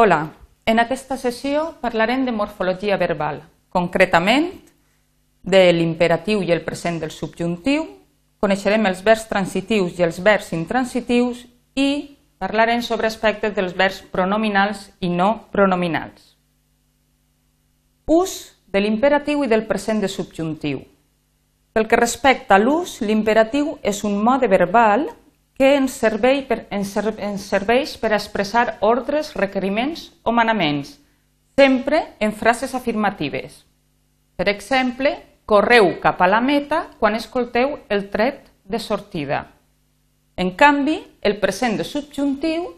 Hola, en aquesta sessió parlarem de morfologia verbal, concretament de l'imperatiu i el present del subjuntiu, coneixerem els verbs transitius i els verbs intransitius i parlarem sobre aspectes dels verbs pronominals i no pronominals. Ús de l'imperatiu i del present de subjuntiu. Pel que respecta a l'ús, l'imperatiu és un mode verbal que ens, servei per, ens, ens serveix per expressar ordres, requeriments o manaments, sempre en frases afirmatives. Per exemple, correu cap a la meta quan escolteu el tret de sortida. En canvi, el present de subjuntiu,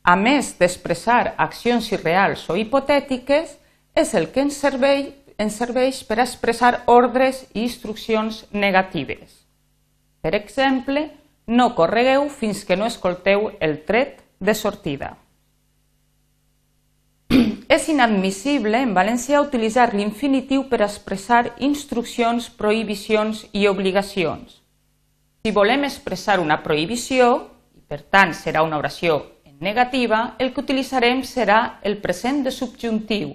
a més d'expressar accions irreals o hipotètiques, és el que ens serveix, ens serveix per expressar ordres i instruccions negatives. Per exemple, no corregueu fins que no escolteu el tret de sortida. És inadmissible en valencià utilitzar l'infinitiu per expressar instruccions, prohibicions i obligacions. Si volem expressar una prohibició, i per tant serà una oració en negativa, el que utilitzarem serà el present de subjuntiu.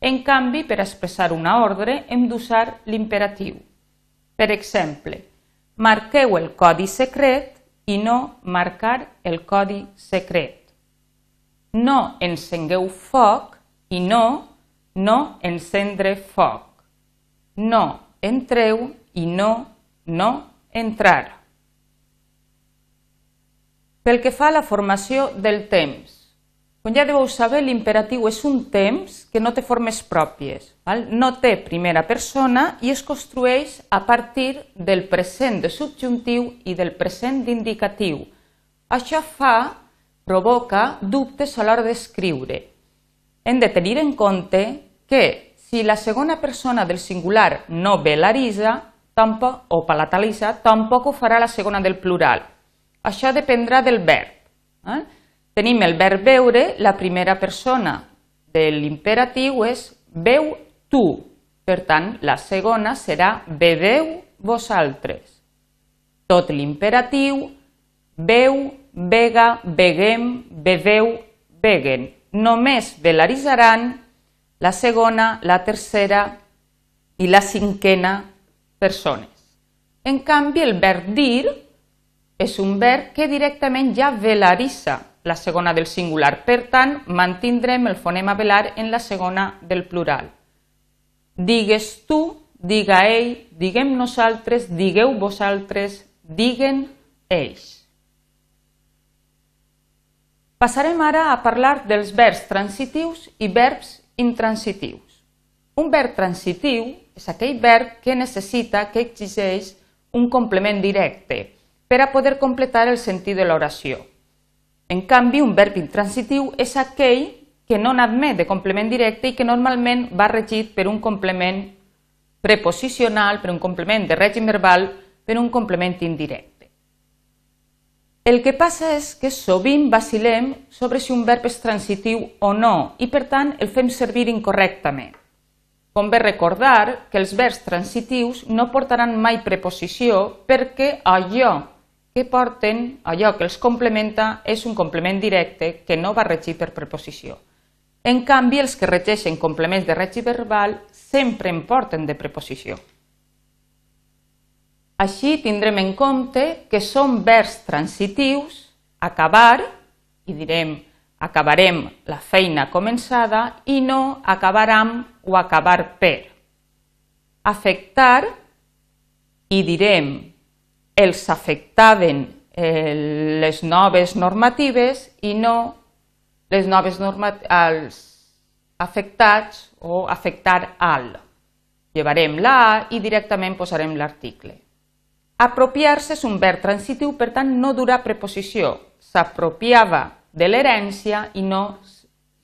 En canvi, per expressar una ordre hem d'usar l'imperatiu. Per exemple, marqueu el codi secret i no marcar el codi secret. No encengueu foc i no no encendre foc. No entreu i no no entrar. Pel que fa a la formació del temps, com ja deveu saber, l'imperatiu és un temps que no té formes pròpies. Val? No té primera persona i es construeix a partir del present de subjuntiu i del present d'indicatiu. Això fa, provoca dubtes a l'hora d'escriure. Hem de tenir en compte que si la segona persona del singular no velarisa tampoc, o palatalitza, tampoc ho farà la segona del plural. Això dependrà del verb. Eh? Tenim el verb veure, la primera persona de l'imperatiu és veu tu. Per tant, la segona serà beveu vosaltres. Tot l'imperatiu, veu, vega, beguem, beveu, beguen. Només velaritzaran la segona, la tercera i la cinquena persones. En canvi, el verb dir és un verb que directament ja velaritza la segona del singular. Per tant, mantindrem el fonema velar en la segona del plural. Digues tu, diga ell, diguem nosaltres, digueu vosaltres, diguen ells. Passarem ara a parlar dels verbs transitius i verbs intransitius. Un verb transitiu és aquell verb que necessita, que exigeix un complement directe per a poder completar el sentit de l'oració. En canvi, un verb intransitiu és aquell que no n'admet de complement directe i que normalment va regit per un complement preposicional, per un complement de règim verbal, per un complement indirecte. El que passa és que sovint vacilem sobre si un verb és transitiu o no i, per tant, el fem servir incorrectament. Convé recordar que els verbs transitius no portaran mai preposició perquè allò que porten allò que els complementa és un complement directe que no va regir per preposició. En canvi, els que regeixen complements de regi verbal sempre en porten de preposició. Així tindrem en compte que són verbs transitius, acabar, i direm acabarem la feina començada, i no acabaram o acabar per. Afectar, i direm els afectaven eh, les noves normatives i no les noves normatives als afectats o afectar al. Llevarem la A i directament posarem l'article. Apropiar-se és un verb transitiu, per tant no durà preposició. S'apropiava de l'herència i no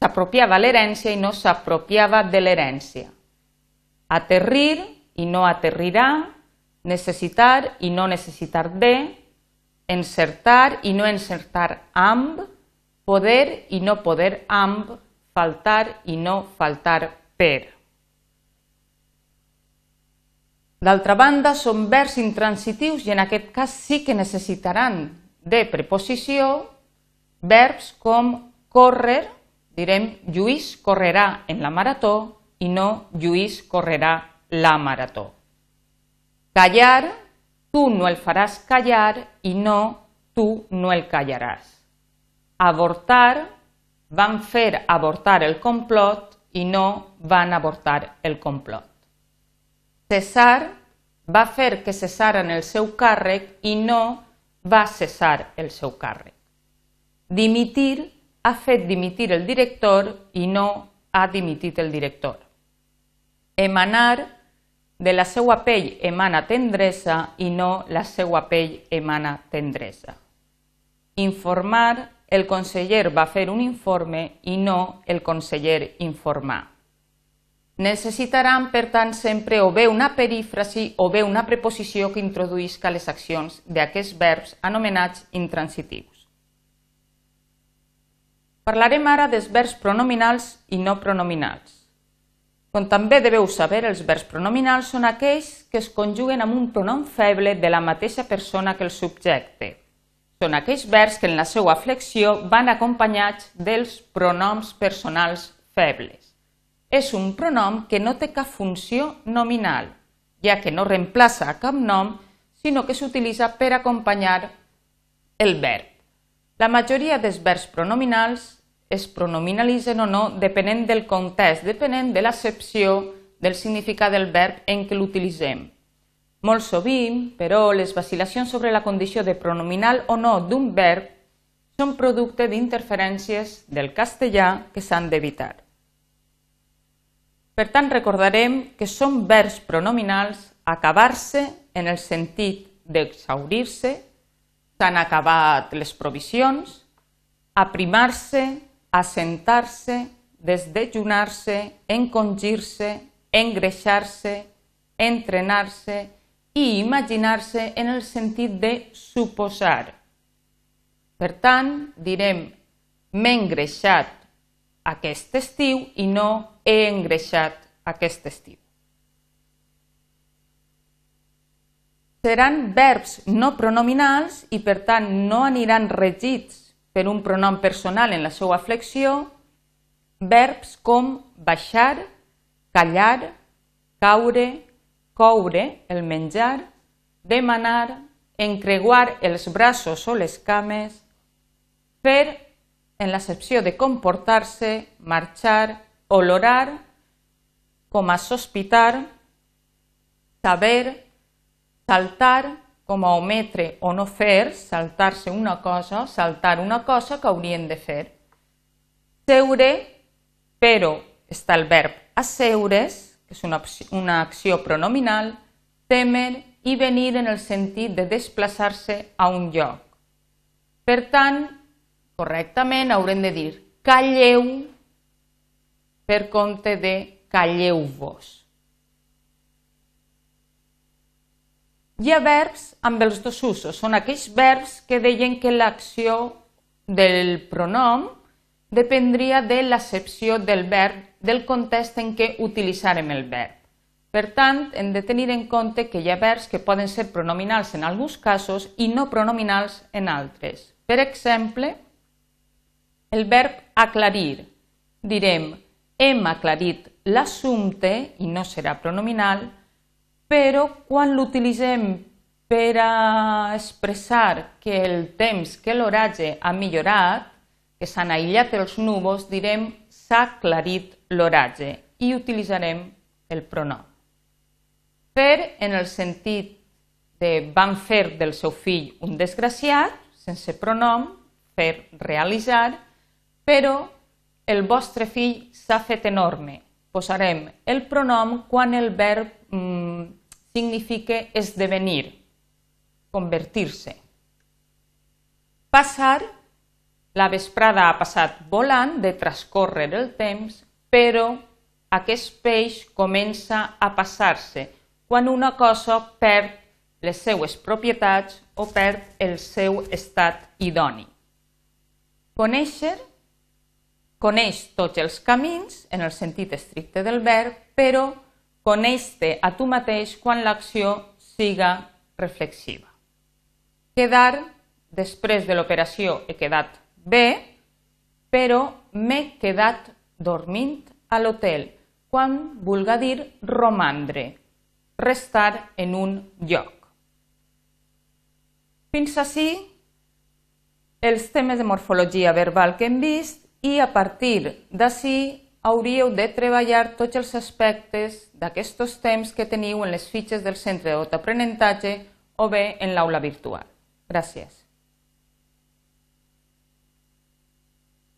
s'apropiava l'herència i no s'apropiava de l'herència. Aterrir i no aterrirà, necessitar i no necessitar de, encertar i no encertar amb, poder i no poder amb, faltar i no faltar per. D'altra banda, són verbs intransitius i en aquest cas sí que necessitaran de preposició verbs com córrer, direm Lluís correrà en la marató i no Lluís correrà la marató. Callar, tu no el faràs callar i no tu no el callaràs. Avortar, van fer avortar el complot i no van avortar el complot. Cesar va fer que cessaren el seu càrrec i no va cessar el seu càrrec. Dimitir ha fet dimitir el director i no ha dimitit el director. Emanar, de la seva pell emana tendresa i no la seva pell emana tendresa. Informar, el conseller va fer un informe i no el conseller informar. Necessitaran, per tant, sempre o bé una perífrasi o bé una preposició que introduïsca les accions d'aquests verbs anomenats intransitius. Parlarem ara dels verbs pronominals i no pronominals. Com també deveu saber, els verbs pronominals són aquells que es conjuguen amb un pronom feble de la mateixa persona que el subjecte. Són aquells verbs que en la seva flexió van acompanyats dels pronoms personals febles és un pronom que no té cap funció nominal, ja que no reemplaça cap nom, sinó que s'utilitza per acompanyar el verb. La majoria dels verbs pronominals es pronominalitzen o no depenent del context, depenent de l'accepció del significat del verb en què l'utilitzem. Molt sovint, però, les vacil·lacions sobre la condició de pronominal o no d'un verb són producte d'interferències del castellà que s'han d'evitar. Per tant, recordarem que són verbs pronominals acabar-se en el sentit d'exaurir-se, s'han acabat les provisions, aprimar-se, assentar-se, desdejunar-se, encongir-se, engreixar-se, entrenar-se i imaginar-se en el sentit de suposar. Per tant, direm m'he engreixat aquest estiu i no he engreixat aquest estiu. Seran verbs no pronominals i, per tant, no aniran regits per un pronom personal en la seva flexió, verbs com baixar, callar, caure, coure, el menjar, demanar, encreguar els braços o les cames, fer en l'accepció de comportar-se, marxar, olorar, com a sospitar, saber, saltar, com a ometre o no fer, saltar-se una cosa, saltar una cosa que haurien de fer. Seure, però està el verb asseure's, que és una, una acció pronominal, temer i venir en el sentit de desplaçar-se a un lloc. Per tant, correctament haurem de dir calleu per compte de calleu-vos. Hi ha verbs amb els dos usos. Són aquells verbs que deien que l'acció del pronom dependria de l'accepció del verb, del context en què utilitzarem el verb. Per tant, hem de tenir en compte que hi ha verbs que poden ser pronominals en alguns casos i no pronominals en altres. Per exemple, el verb aclarir. Direm, hem aclarit l'assumpte i no serà pronominal, però quan l'utilitzem per a expressar que el temps, que l'oratge ha millorat, que s'han aïllat els núvols, direm s'ha aclarit l'oratge i utilitzarem el pronom. Fer en el sentit de van fer del seu fill un desgraciat, sense pronom, fer realitzar, però el vostre fill s'ha fet enorme. Posarem el pronom quan el verb mm, significa esdevenir, convertir-se. Passar, la vesprada ha passat volant de transcórrer el temps, però aquest peix comença a passar-se quan una cosa perd les seues propietats o perd el seu estat idoni. Conèixer Coneix tots els camins, en el sentit estricte del verb, però coneix-te a tu mateix quan l'acció siga reflexiva. Quedar, després de l'operació he quedat bé, però m'he quedat dormint a l'hotel, quan vulga dir romandre, restar en un lloc. Fins ací els temes de morfologia verbal que hem vist i a partir d'ací hauríeu de treballar tots els aspectes d'aquests temps que teniu en les fitxes del centre d'autoaprenentatge o bé en l'aula virtual. Gràcies.